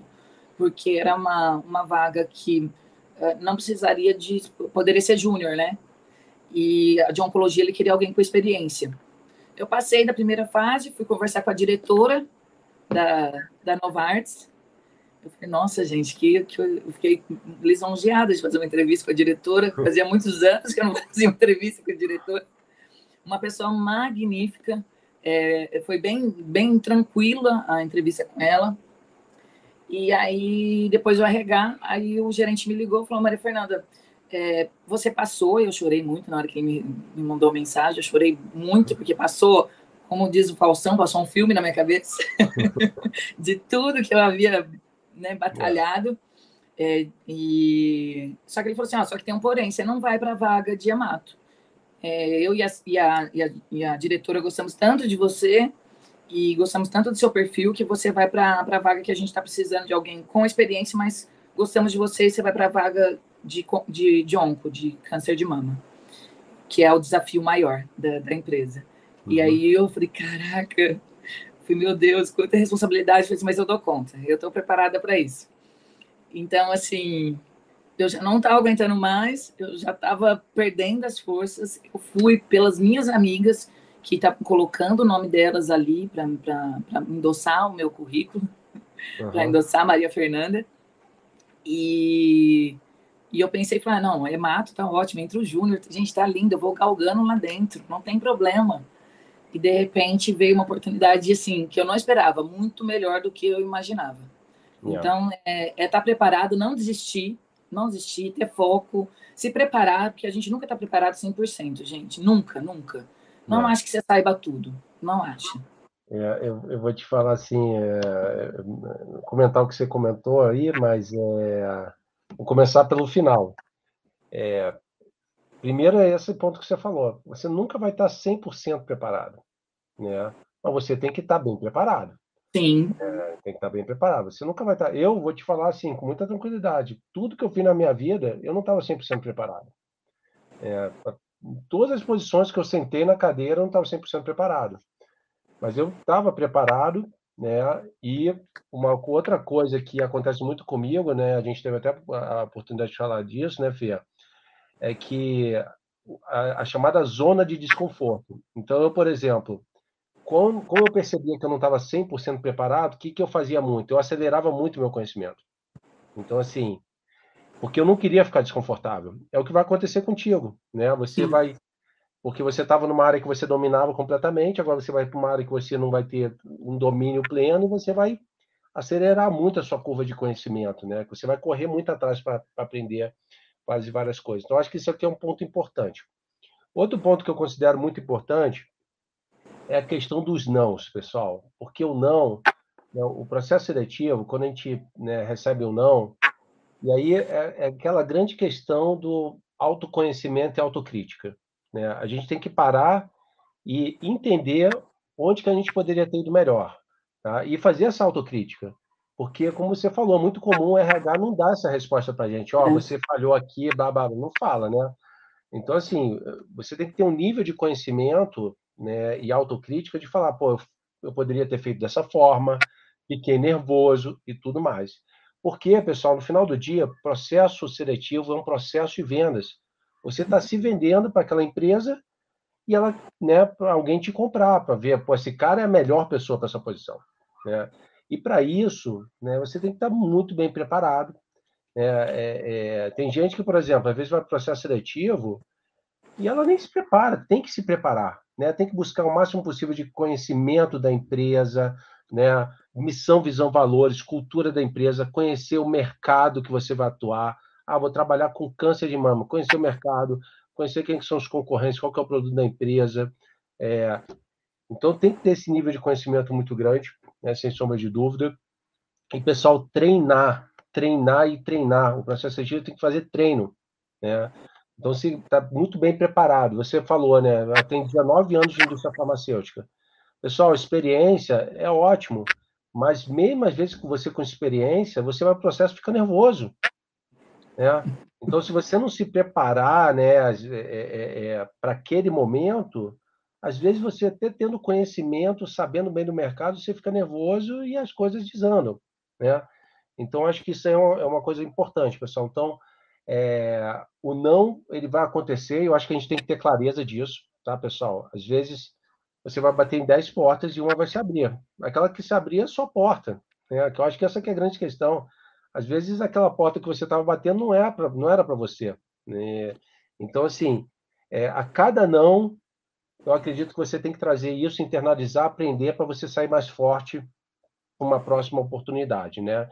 porque era uma, uma vaga que uh, não precisaria de, poderia ser júnior, né? E a de oncologia ele queria alguém com experiência. Eu passei da primeira fase, fui conversar com a diretora da, da Novartis, eu falei, nossa, gente, que, que eu fiquei lisonjeada de fazer uma entrevista com a diretora. Fazia muitos anos que eu não fazia uma entrevista com a diretora. Uma pessoa magnífica. É, foi bem, bem tranquila a entrevista com ela. E aí, depois do RH, aí o gerente me ligou e falou, Maria Fernanda, é, você passou, eu chorei muito na hora que ele me, me mandou mensagem, eu chorei muito, porque passou, como diz o Falsão, passou um filme na minha cabeça, [LAUGHS] de tudo que eu havia né, batalhado. É, e só que ele falou assim, ah, só que tem um porém, você não vai para a vaga de Amato. É, eu e a, e, a, e, a, e a, diretora gostamos tanto de você e gostamos tanto do seu perfil que você vai para a vaga que a gente está precisando de alguém com experiência, mas gostamos de você e você vai para a vaga de, de, de onco, de câncer de mama, que é o desafio maior da, da empresa. Uhum. E aí eu falei, caraca, Meu Deus, quanta responsabilidade, assim, mas eu dou conta, eu estou preparada para isso. Então, assim, eu já não estava aguentando mais, eu já estava perdendo as forças. Eu fui pelas minhas amigas que estavam colocando o nome delas ali para endossar o meu currículo, [LAUGHS] uhum. para endossar Maria Fernanda. E, e eu pensei, falei, ah, não, é mato, tá ótimo, entra o Júnior, gente, tá lindo, eu vou galgando lá dentro, não tem problema. E de repente veio uma oportunidade assim que eu não esperava, muito melhor do que eu imaginava. Yeah. Então, é estar é tá preparado, não desistir, não desistir, ter foco, se preparar, porque a gente nunca está preparado 100%, gente. Nunca, nunca. Não é. acho que você saiba tudo. Não acho. É, eu, eu, vou te falar assim, é, comentar o que você comentou aí, mas é, vou começar pelo final. É, primeiro é esse ponto que você falou. Você nunca vai estar 100% preparado, né? Mas você tem que estar bem preparado. Sim. É, tem que estar bem preparado. Você nunca vai estar. Eu vou te falar assim, com muita tranquilidade. Tudo que eu fiz na minha vida, eu não estava 100% preparado. É, todas as posições que eu sentei na cadeira, eu não estava 100% preparado. Mas eu estava preparado, né? E uma outra coisa que acontece muito comigo, né? A gente teve até a oportunidade de falar disso, né, Fia? É que a, a chamada zona de desconforto. Então, eu, por exemplo, como, como eu percebia que eu não estava 100% preparado, o que, que eu fazia muito? Eu acelerava muito o meu conhecimento. Então, assim, porque eu não queria ficar desconfortável. É o que vai acontecer contigo, né? Você Sim. vai porque você estava numa área que você dominava completamente, agora você vai para uma área que você não vai ter um domínio pleno e você vai acelerar muito a sua curva de conhecimento, né? Você vai correr muito atrás para aprender quase várias coisas. Então, acho que isso aqui é um ponto importante. Outro ponto que eu considero muito importante é a questão dos nãos, pessoal. Porque o não, né, o processo seletivo, quando a gente né, recebe o um não, e aí é, é, aquela grande questão do autoconhecimento e autocrítica. Né? A gente tem que parar e entender onde que a gente poderia ter ido melhor. Tá? E fazer essa autocrítica. Porque, como você falou, é muito comum o RH não dar essa resposta para a gente. Ó, oh, você falhou aqui, blá, blá, não fala, né? Então, assim, você tem que ter um nível de conhecimento né, e autocrítica de falar, pô, eu, eu poderia ter feito dessa forma, fiquei nervoso e tudo mais. Porque, pessoal, no final do dia, processo seletivo é um processo de vendas. Você está se vendendo para aquela empresa e ela, né, para alguém te comprar, para ver, pô, esse cara é a melhor pessoa para essa posição. Né? E para isso, né, você tem que estar tá muito bem preparado. Né? É, é, tem gente que, por exemplo, às vezes vai para o processo seletivo e ela nem se prepara, tem que se preparar né? Tem que buscar o máximo possível de conhecimento da empresa, né? Missão, visão, valores, cultura da empresa, conhecer o mercado que você vai atuar. Ah, vou trabalhar com câncer de mama, conhecer o mercado, conhecer quem são os concorrentes, qual é o produto da empresa. É... Então tem que ter esse nível de conhecimento muito grande, né? sem sombra de dúvida. E pessoal, treinar, treinar e treinar. O processo seletivo tem que fazer treino, né? Então, você está muito bem preparado. Você falou, né? Tem 19 anos de indústria farmacêutica. Pessoal, experiência é ótimo, mas mesmo às vezes com você com experiência, você vai o processo fica nervoso. Né? Então, se você não se preparar né, é, é, é, para aquele momento, às vezes você até tendo conhecimento, sabendo bem do mercado, você fica nervoso e as coisas desandam. Né? Então, acho que isso é uma, é uma coisa importante, pessoal. Então, é, o não ele vai acontecer, eu acho que a gente tem que ter clareza disso, tá, pessoal? Às vezes você vai bater em 10 portas e uma vai se abrir. Aquela que se abrir é só porta, né? Eu acho que essa que é a grande questão. Às vezes aquela porta que você estava batendo não, é pra, não era para você. Né? Então, assim, é, a cada não, eu acredito que você tem que trazer isso, internalizar, aprender para você sair mais forte uma próxima oportunidade, né?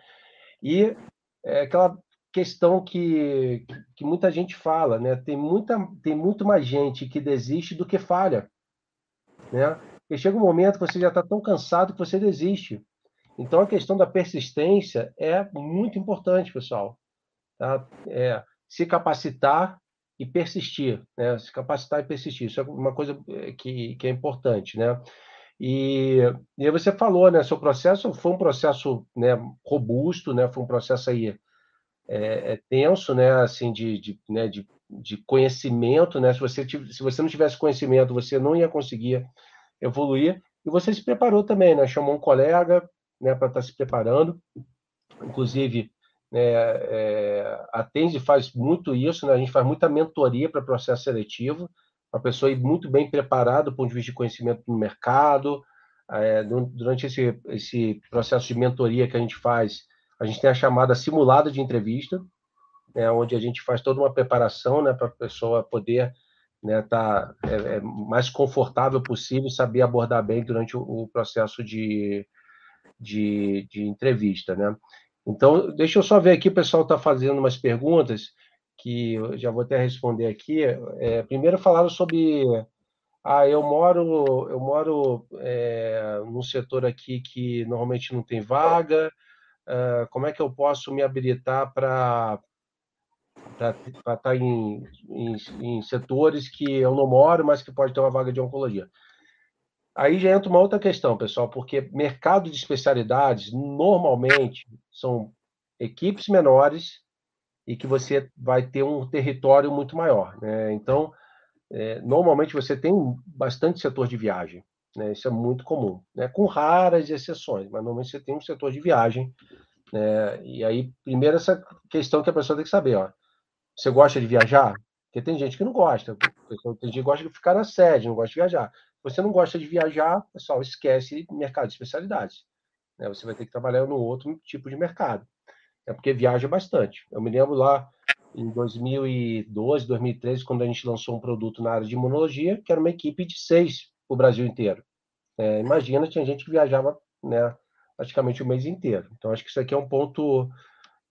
E é aquela questão que, que muita gente fala, né? Tem, muita, tem muito mais gente que desiste do que falha, né? E chega um momento que você já está tão cansado que você desiste. Então, a questão da persistência é muito importante, pessoal. Tá? É, se capacitar e persistir, né? Se capacitar e persistir. Isso é uma coisa é, que, que é importante, né? E, e aí você falou, né? Seu processo foi um processo né, robusto, né? Foi um processo aí é, é tenso, né? Assim, de, de, né, de, de conhecimento, né? Se você, se você não tivesse conhecimento, você não ia conseguir evoluir. E você se preparou também, né? Chamou um colega, né, para estar tá se preparando. Inclusive, é, a Tenzi faz muito isso, né? a gente faz muita mentoria para processo seletivo, a pessoa ir muito bem preparada do ponto de vista de conhecimento no mercado. É, durante esse, esse processo de mentoria que a gente faz, a gente tem a chamada simulada de entrevista, né, onde a gente faz toda uma preparação né, para a pessoa poder né, tá é, é, mais confortável possível, saber abordar bem durante o, o processo de, de, de, entrevista, né? Então, deixa eu só ver aqui, o pessoal está fazendo umas perguntas que eu já vou até responder aqui. É, primeiro falaram sobre, ah, eu moro, eu moro é, num setor aqui que normalmente não tem vaga. Uh, como é que eu posso me habilitar para estar tá em, em, em, setores que eu não moro, mas que pode ter uma vaga de oncologia. Aí já entra uma outra questão, pessoal, porque mercado de especialidades normalmente são equipes menores e que você vai ter um território muito maior. Né? Então, é, normalmente você tem bastante setor de viagem. Né? Isso é muito comum, né? com raras exceções, mas normalmente você tem um setor de viagem. Né? E aí, primeiro, essa questão que a pessoa tem que saber: ó, você gosta de viajar? Porque tem gente que não gosta. Tem gente que gosta de ficar na sede, não gosta de viajar. Você não gosta de viajar, pessoal, esquece mercado de especialidades. Né? Você vai ter que trabalhar no outro tipo de mercado. É porque viaja bastante. Eu me lembro lá em 2012, 2013, quando a gente lançou um produto na área de imunologia, que era uma equipe de seis para o Brasil inteiro. É, imagina, tinha gente que viajava né, praticamente o mês inteiro. Então, acho que isso aqui é um ponto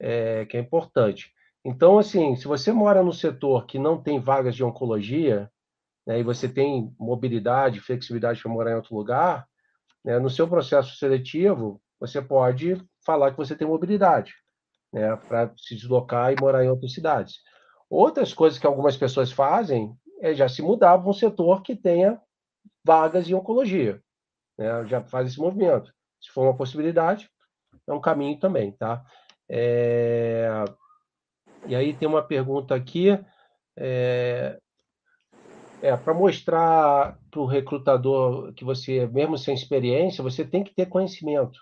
é, que é importante. Então, assim, se você mora no setor que não tem vagas de oncologia, né, e você tem mobilidade, flexibilidade para morar em outro lugar, né, no seu processo seletivo, você pode falar que você tem mobilidade, né, para se deslocar e morar em outras cidades. Outras coisas que algumas pessoas fazem é já se mudar para um setor que tenha vagas em oncologia, né, já faz esse movimento. Se for uma possibilidade, é um caminho também, tá? É... E aí tem uma pergunta aqui, é, é para mostrar para o recrutador que você, mesmo sem experiência, você tem que ter conhecimento.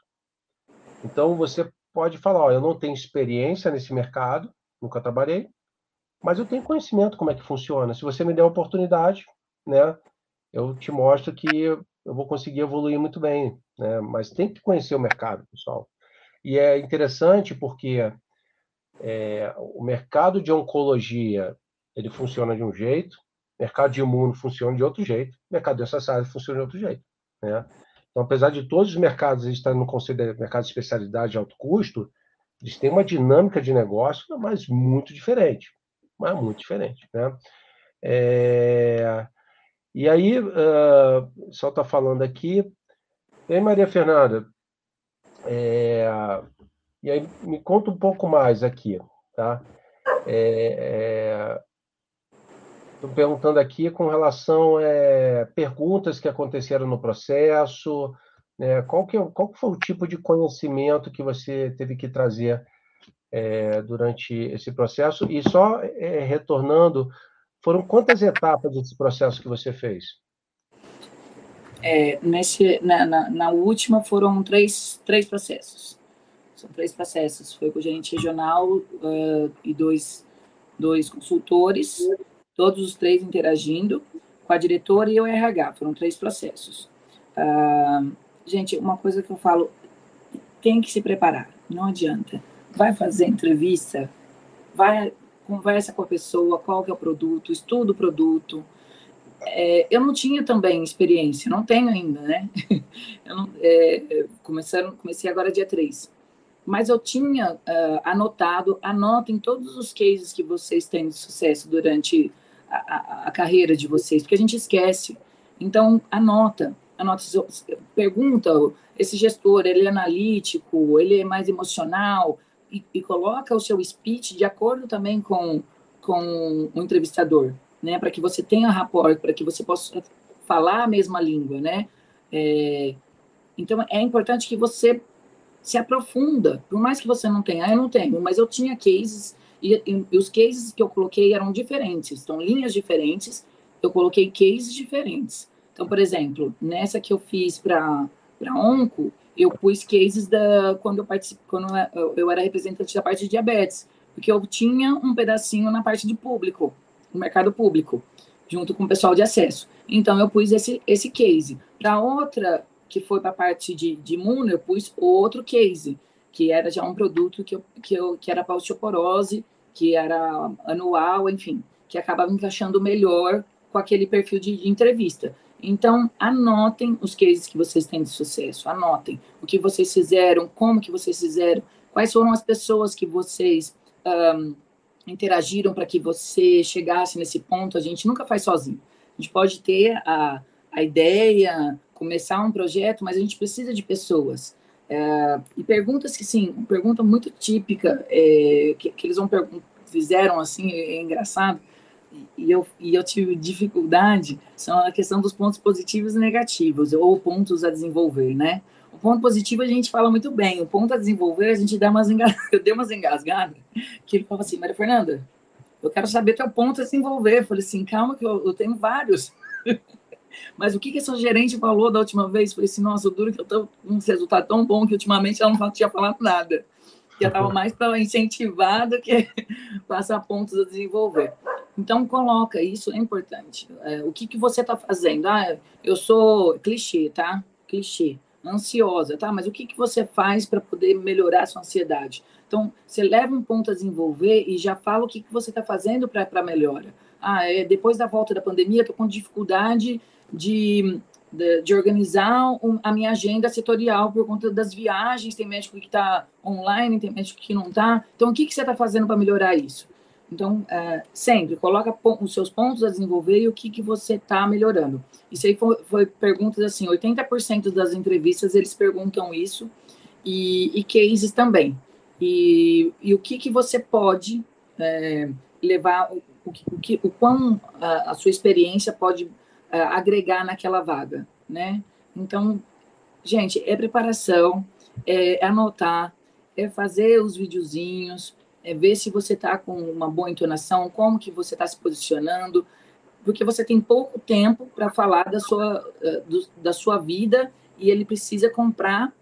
Então você pode falar, eu não tenho experiência nesse mercado, nunca trabalhei, mas eu tenho conhecimento como é que funciona. Se você me der a oportunidade, né, eu te mostro que eu vou conseguir evoluir muito bem, né? Mas tem que conhecer o mercado, pessoal. E é interessante porque é, o mercado de oncologia ele funciona de um jeito, mercado de imuno funciona de outro jeito, mercado de área funciona de outro jeito. Né? Então, apesar de todos os mercados estarem no conselho de mercado de especialidade de alto custo, eles têm uma dinâmica de negócio, mas muito diferente, mas muito diferente. Né? É... E aí, uh, só está falando aqui, e aí, Maria Fernanda, é, e aí, me conta um pouco mais aqui, tá? Estou é, é, perguntando aqui com relação a é, perguntas que aconteceram no processo, né? qual, que, qual que foi o tipo de conhecimento que você teve que trazer é, durante esse processo? E só é, retornando, foram quantas etapas desse processo que você fez? É, nesse, na, na, na, última foram três, três processos. São três processos. Foi com o gerente regional uh, e dois, dois consultores, todos os três interagindo com a diretora e o RH. Foram três processos. Uh, gente, uma coisa que eu falo, tem que se preparar. Não adianta. Vai fazer entrevista, vai conversa com a pessoa, qual que é o produto, estuda o produto. É, eu não tinha também experiência, não tenho ainda, né? [LAUGHS] Não, é, começando, comecei agora dia 3 mas eu tinha uh, anotado, anotem todos os cases que vocês têm de sucesso durante a, a, carreira de vocês, porque a gente esquece. Então, anota, anota, pergunta, esse gestor, ele é analítico, ele é mais emocional, e, e coloca o seu speech de acordo também com, com o entrevistador, né, para que você tenha rapport, para que você possa falar a mesma língua, né, é, então, é importante que você se aprofunda, por mais que você não tenha, eu não tenho, mas eu tinha cases, e, e, e os cases que eu coloquei eram diferentes, então linhas diferentes, eu coloquei cases diferentes. Então, por exemplo, nessa que eu fiz para onco, eu pus cases da quando eu participei, quando eu era representante da parte de diabetes, porque eu tinha um pedacinho na parte de público, no mercado público, junto com o pessoal de acesso. Então eu pus esse esse case. Para outra que foi para a parte de, de imuno, eu pus outro case, que era já um produto que, eu, que, eu, que era para osteoporose, que era anual, enfim, que acabava encaixando melhor com aquele perfil de, de entrevista. Então, anotem os cases que vocês têm de sucesso, anotem o que vocês fizeram, como que vocês fizeram, quais foram as pessoas que vocês um, interagiram para que você chegasse nesse ponto. A gente nunca faz sozinho. A gente pode ter a, a ideia, começar um projeto, mas a gente precisa de pessoas. É, e perguntas que, sim, pergunta muito típica, é, que, que, eles vão fizeram assim, é, é engraçado, e eu, e eu tive dificuldade, são a questão dos pontos positivos e negativos, ou pontos a desenvolver, né? O ponto positivo a gente fala muito bem, o ponto a desenvolver a gente dá umas engasgadas, [LAUGHS] eu dei umas engasgadas, que ele falava assim, Maria Fernanda, eu quero saber teu ponto a desenvolver. Eu falei assim, calma que eu, eu tenho vários. [LAUGHS] Mas o que, que essa gerente falou da última vez? Falei assim, nossa, duro que eu estou com um resultado tão bom que ultimamente ela não tinha falado nada. [LAUGHS] Que estava mais para incentivar do que passar pontos a desenvolver. Então, coloca, isso é importante. É, o que, que você está fazendo? Ah, eu sou clichê, tá? Clichê. Ansiosa, tá? Mas o que, que você faz para poder melhorar a sua ansiedade? Então, você leva um ponto a desenvolver e já fala o que, que você está fazendo para melhora. Ah, é, depois da volta da pandemia, estou com dificuldade de, de, de, organizar a minha agenda setorial por conta das viagens. Tem médico que está online, tem médico que não está. Então, o que, que você está fazendo para melhorar isso? Então, é, sempre coloca os seus pontos a desenvolver e o que, que você está melhorando. Isso aí foi, foi, perguntas assim, 80% das entrevistas eles perguntam isso e, e cases também. E, e o que, que você pode é, levar, o, o, que, o quão a, a sua experiência pode agregar naquela vaga, né? Então, gente, é preparação, é anotar, é fazer os videozinhos, é ver se você está com uma boa entonação, como que você está se posicionando, porque você tem pouco tempo para falar da sua, eh, do, da sua vida e ele precisa comprar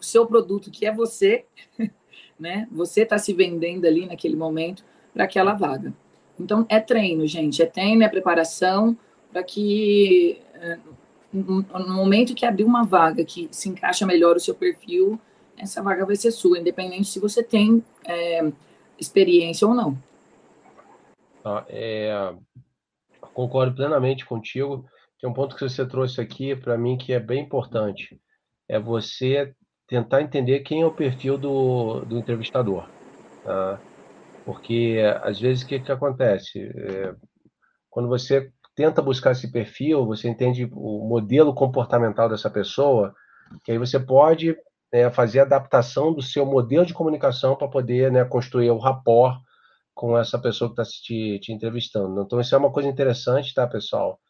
o seu produto, que é você, [LAUGHS] né? Você está se vendendo ali naquele momento para aquela vaga. Então, é treino, gente, é treino, é preparação para que eh, no momento que abrir uma vaga que se encaixa melhor o seu perfil, essa vaga vai ser sua, independente se você tem é, experiência ou não. Ah, é, concordo plenamente contigo. Tem um ponto que você trouxe aqui para mim que é bem importante. É você tentar entender quem é o perfil do, do entrevistador. Tá? Porque, às vezes, o que, que acontece? É, quando você tenta buscar esse perfil, você entende o modelo comportamental dessa pessoa, que aí você pode né, fazer adaptação do seu modelo de comunicação para poder né, construir o rapport com essa pessoa que está te, te, entrevistando. Então, isso é uma coisa interessante, tá, pessoal?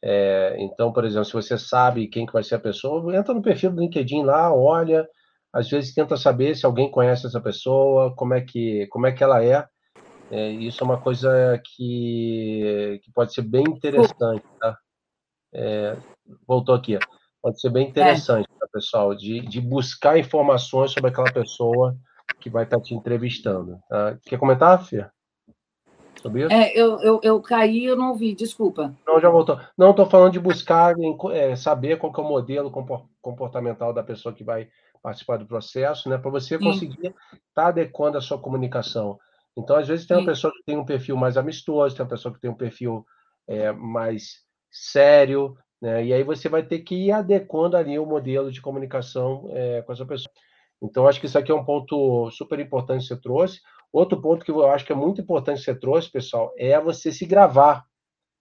É, então, por exemplo, se você sabe quem que vai ser a pessoa, entra no perfil do LinkedIn lá, olha, às vezes tenta saber se alguém conhece essa pessoa, como é que, como é que ela é. É isso é uma coisa que, que pode ser bem interessante, tá? É, voltou aqui. Pode ser bem é. interessante, tá, pessoal, de, de buscar informações sobre aquela pessoa que vai estar tá te entrevistando. Tá? Quer comentar, Fia? Sobre isso? É, eu, eu, eu caí eu não ouvi, desculpa. Não, já voltou. Não, estou falando de buscar é, saber qual é o modelo comportamental da pessoa que vai participar do processo, né? Para você conseguir estar tá adequando a sua comunicação. Então, às vezes, tem uma Sim. pessoa que tem um perfil mais amistoso, tem uma pessoa que tem um perfil é, mais sério, né? E aí você vai ter que ir adequando ali o modelo de comunicação é, com essa pessoa. Então, acho que isso aqui é um ponto super importante que você trouxe. Outro ponto que eu acho que é muito importante que você trouxe, pessoal, é você se gravar.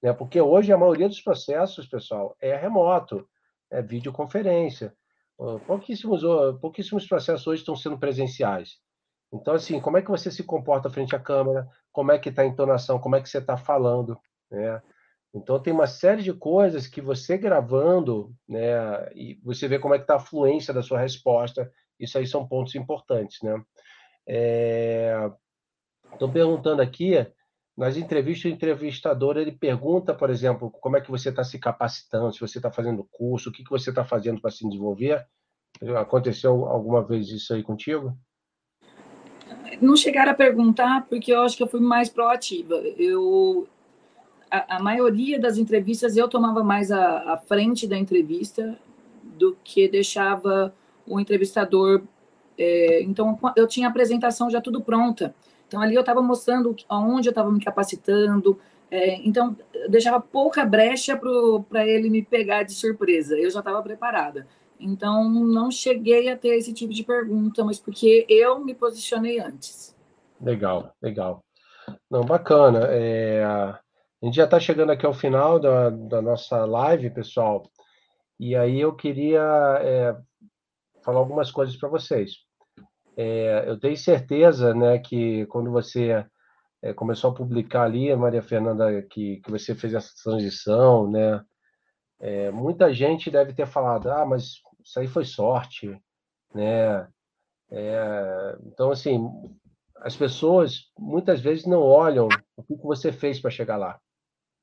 Né? Porque hoje a maioria dos processos, pessoal, é remoto, é videoconferência. Pouquíssimos, pouquíssimos processos hoje estão sendo presenciais. Então, assim, como é que você se comporta frente à câmera? Como é que está a entonação? Como é que você está falando? Né? Então tem uma série de coisas que você gravando, né, e você vê como é que está a fluência da sua resposta. Isso aí são pontos importantes, né? Estou é... perguntando aqui, nas entrevistas, o entrevistador ele pergunta, por exemplo, como é que você está se capacitando, se você está fazendo curso, o que, que você está fazendo para se desenvolver. Aconteceu alguma vez isso aí contigo? Não chegaram a perguntar, porque eu acho que eu fui mais proativa. Eu, a, a maioria das entrevistas eu tomava mais a, a frente da entrevista do que deixava o entrevistador. É, então, eu tinha a apresentação já tudo pronta. Então, ali eu estava mostrando aonde eu estava me capacitando. É, então, deixava pouca brecha para ele me pegar de surpresa. Eu já estava preparada. Então, não cheguei a ter esse tipo de pergunta, mas porque eu me posicionei antes. Legal, legal. Não, bacana. É, a gente já está chegando aqui ao final da, da, nossa live, pessoal. E aí eu queria é, falar algumas coisas para vocês. É, eu tenho certeza né, que quando você é, começou a publicar ali, Maria Fernanda, que, que você fez essa transição, né? É, muita gente deve ter falado, ah, mas isso aí foi sorte, né? É, então, assim, as pessoas muitas vezes não olham o que você fez para chegar lá,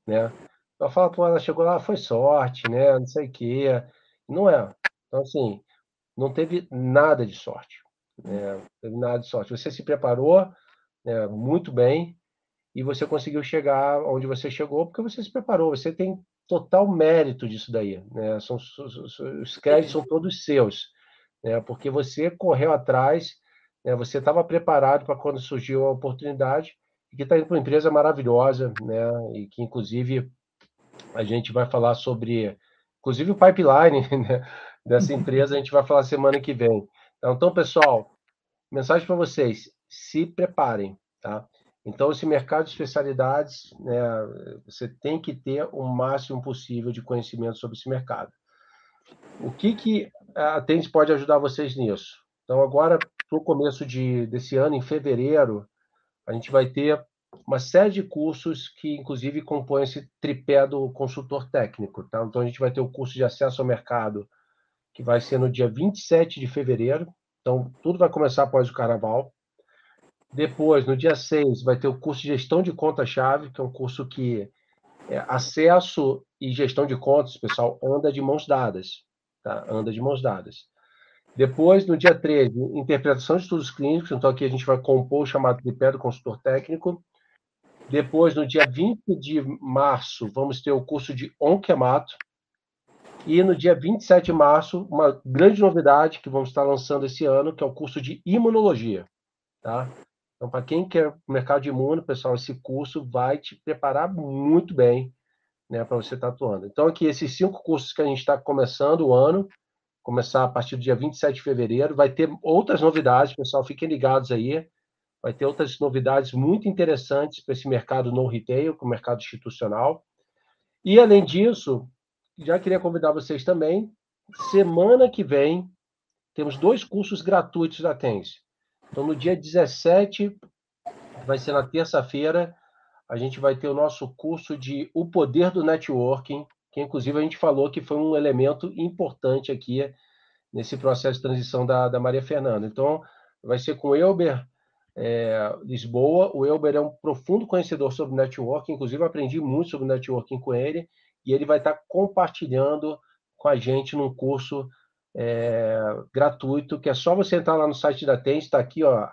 né? Ela fala, pô, ela chegou lá, foi sorte, né? Não sei o quê. Não é. Então, assim, não teve nada de sorte. Né? Não teve nada de sorte. Você se preparou né, muito bem e você conseguiu chegar onde você chegou porque você se preparou. Você tem total mérito disso daí. Né? São, os créditos são todos seus, né? porque você correu atrás, né? você estava preparado para quando surgiu a oportunidade e que está indo para uma empresa maravilhosa, né? e que, inclusive, a gente vai falar sobre, inclusive, o pipeline [LAUGHS] né? dessa empresa, a gente vai falar semana que vem. Então, pessoal, mensagem para vocês, se preparem, tá? Então, esse mercado de especialidades, né, você tem que ter o máximo possível de conhecimento sobre esse mercado. O que, que a Tênis pode ajudar vocês nisso? Então, agora, para o começo de, desse ano, em fevereiro, a gente vai ter uma série de cursos que, inclusive, compõem esse tripé do consultor técnico. Tá? Então, a gente vai ter o curso de acesso ao mercado, que vai ser no dia 27 de fevereiro. Então, tudo vai começar após o carnaval. Depois, no dia 6, vai ter o curso de gestão de conta-chave, que é um curso que é, acesso e gestão de contas, pessoal, anda de mãos dadas. Tá? Anda de mãos dadas. Depois, no dia 13, interpretação de estudos clínicos. Então, aqui a gente vai compor o chamado tripé do consultor técnico. Depois, no dia 20 de março, vamos ter o curso de onquemato. E no dia 27 de março, uma grande novidade que vamos estar lançando esse ano, que é o curso de imunologia. Tá? Então, para quem quer mercado de imuno, pessoal, esse curso vai te preparar muito bem né, para você estar tá atuando. Então, aqui, esses cinco cursos que a gente está começando o ano, começar a partir do dia 27 de fevereiro, vai ter outras novidades, pessoal, fiquem ligados aí. Vai ter outras novidades muito interessantes para esse mercado no retail, para o mercado institucional. E, além disso, já queria convidar vocês também, semana que vem, temos dois cursos gratuitos da Tense. Então, no dia 17, vai ser na terça-feira, a gente vai ter o nosso curso de O Poder do Networking, que inclusive a gente falou que foi um elemento importante aqui nesse processo de transição da, da Maria Fernanda. Então, vai ser com o Elber é, Lisboa. O Elber é um profundo conhecedor sobre networking, inclusive aprendi muito sobre networking com ele, e ele vai estar compartilhando com a gente num curso é, gratuito, que é só você entrar lá no site da Tens, está aqui, ó,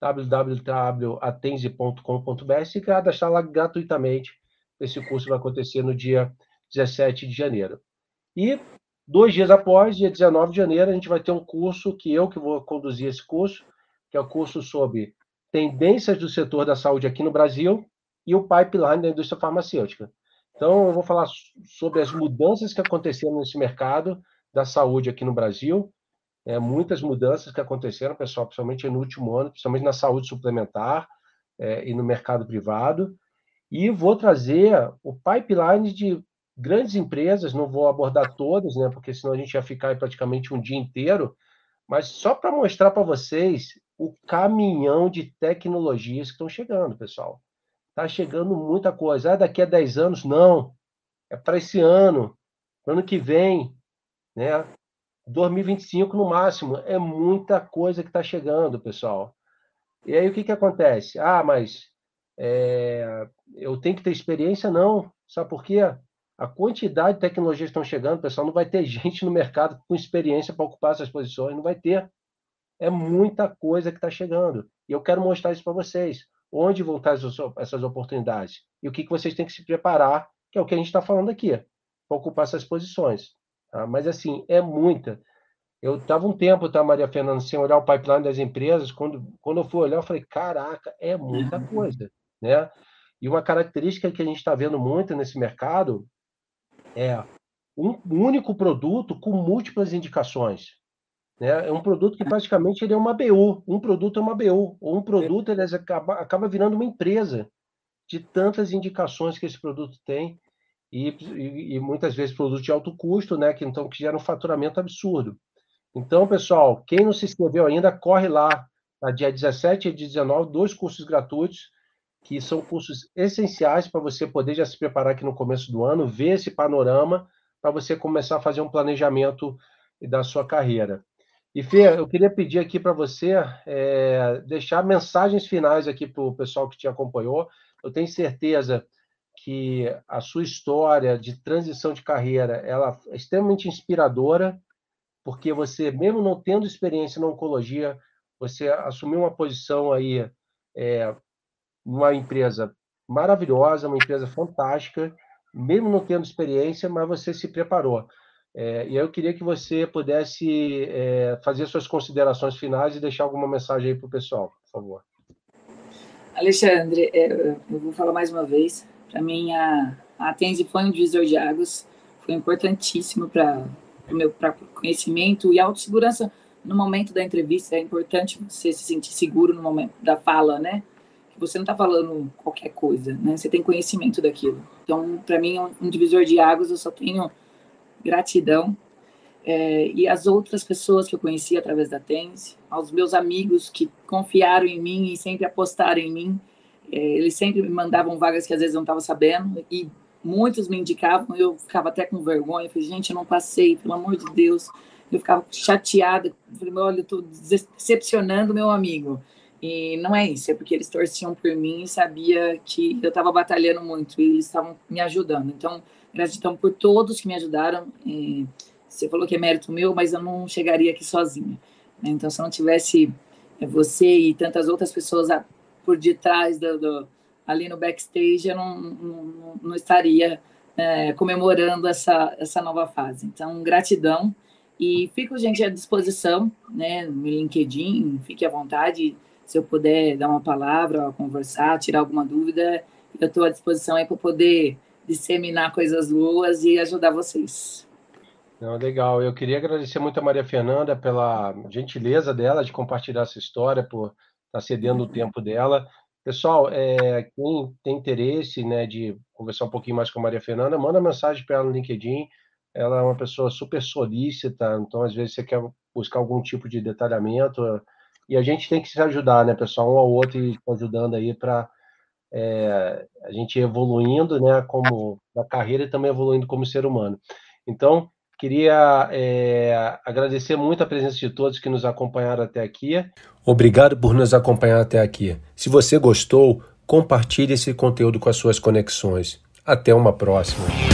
www.atense.com.br e cadastrar lá gratuitamente. Esse curso vai acontecer no dia 17 de janeiro. E dois dias após, dia 19 de janeiro, a gente vai ter um curso que eu que vou conduzir esse curso, que é o curso sobre tendências do setor da saúde aqui no Brasil e o pipeline da indústria farmacêutica. Então, eu vou falar sobre as mudanças que aconteceram nesse mercado da saúde aqui no Brasil. É, muitas mudanças que aconteceram, pessoal, principalmente no último ano, principalmente na saúde suplementar é, e no mercado privado. E vou trazer o pipeline de grandes empresas, não vou abordar todas, né, porque senão a gente ia ficar praticamente um dia inteiro, mas só para mostrar para vocês o caminhão de tecnologias que estão chegando, pessoal. Está chegando muita coisa. Ah, daqui a 10 anos? Não. É para esse ano. Ano que vem, né? 2025 no máximo. É muita coisa que está chegando, pessoal. E aí o que, que acontece? Ah, mas é, eu tenho que ter experiência? Não. Sabe por quê? a quantidade de tecnologias que estão chegando, pessoal, não vai ter [LAUGHS] gente no mercado com experiência para ocupar essas posições, não vai ter. É muita coisa que está chegando. E eu quero mostrar isso para vocês. Onde vão estar essas oportunidades? E o que, que vocês têm que se preparar, que é o que a gente está falando aqui, para ocupar essas posições. Tá? Mas, assim, é muita. Eu estava um tempo, tá, Maria Fernanda, sem olhar o pipeline das empresas. Quando, quando eu fui olhar, eu falei, caraca, é muita coisa. Né? E uma característica que a gente está vendo muito nesse mercado é um único produto com múltiplas indicações. Né? É um produto que praticamente ele é uma BU. Um produto é uma BU. Ou um produto ele acaba, acaba virando uma empresa de tantas indicações que esse produto tem e, e, muitas vezes produtos de alto custo, né? Que então que gera um faturamento absurdo. Então, pessoal, quem não se inscreveu ainda, corre lá. Na dia 17 e 19, dois cursos gratuitos que são cursos essenciais para você poder já se preparar aqui no começo do ano, ver esse panorama para você começar a fazer um planejamento da sua carreira. E Fê, eu queria pedir aqui para você é, deixar mensagens finais aqui para o pessoal que te acompanhou. Eu tenho certeza que a sua história de transição de carreira ela é extremamente inspiradora, porque você, mesmo não tendo experiência na oncologia, você assumiu uma posição aí é, uma empresa maravilhosa, uma empresa fantástica, mesmo não tendo experiência, mas você se preparou. É, e eu queria que você pudesse é, fazer suas considerações finais e deixar alguma mensagem aí para o pessoal, por favor. Alexandre, é, eu vou falar mais uma vez. Para mim, a, a Tenzi foi um divisor de águas, foi importantíssimo para o meu pra conhecimento e autossegurança no momento da entrevista. É importante você se sentir seguro no momento da fala, né? você não está falando qualquer coisa, né? Você tem conhecimento daquilo. Então, para mim, um divisor de águas, eu só tenho gratidão. É, e as outras pessoas que eu conheci através da Tense, aos meus amigos que confiaram em mim e sempre apostaram em mim, é, eles sempre me mandavam vagas que às vezes eu não estava sabendo e muitos me indicavam, eu ficava até com vergonha, falei, gente, eu não passei, pelo amor de Deus. Eu ficava chateada, falei, olha, eu estou decepcionando meu amigo. E não é isso, é porque eles torciam por mim e sabia que eu estava batalhando muito e eles estavam me ajudando. Então, gratidão por todos que me ajudaram. E você falou que é mérito meu, mas eu não chegaria aqui sozinha. Né? Então, se não tivesse é, você e tantas outras pessoas por detrás do, do ali no backstage, eu não, não, não estaria é, comemorando essa, essa nova fase. Então, gratidão. E fico, gente, à disposição, né, no LinkedIn, fique à vontade se eu puder dar uma palavra, conversar, tirar alguma dúvida, eu estou à disposição aí para poder disseminar coisas boas e ajudar vocês. Não, legal. Eu queria agradecer muito a Maria Fernanda pela gentileza dela de compartilhar essa história, por estar tá cedendo o tempo dela. Pessoal, é, quem tem interesse né, de conversar um pouquinho mais com a Maria Fernanda, manda mensagem para ela no LinkedIn. Ela é uma pessoa super solícita, então às vezes você quer buscar algum tipo de detalhamento, e a gente tem que se ajudar, né, pessoal, um ao outro e ajudando aí para é, a gente evoluindo, né, como na carreira e também evoluindo como ser humano. Então, queria é, agradecer muito a presença de todos que nos acompanharam até aqui. Obrigado por nos acompanhar até aqui. Se você gostou, compartilhe esse conteúdo com as suas conexões. Até uma próxima.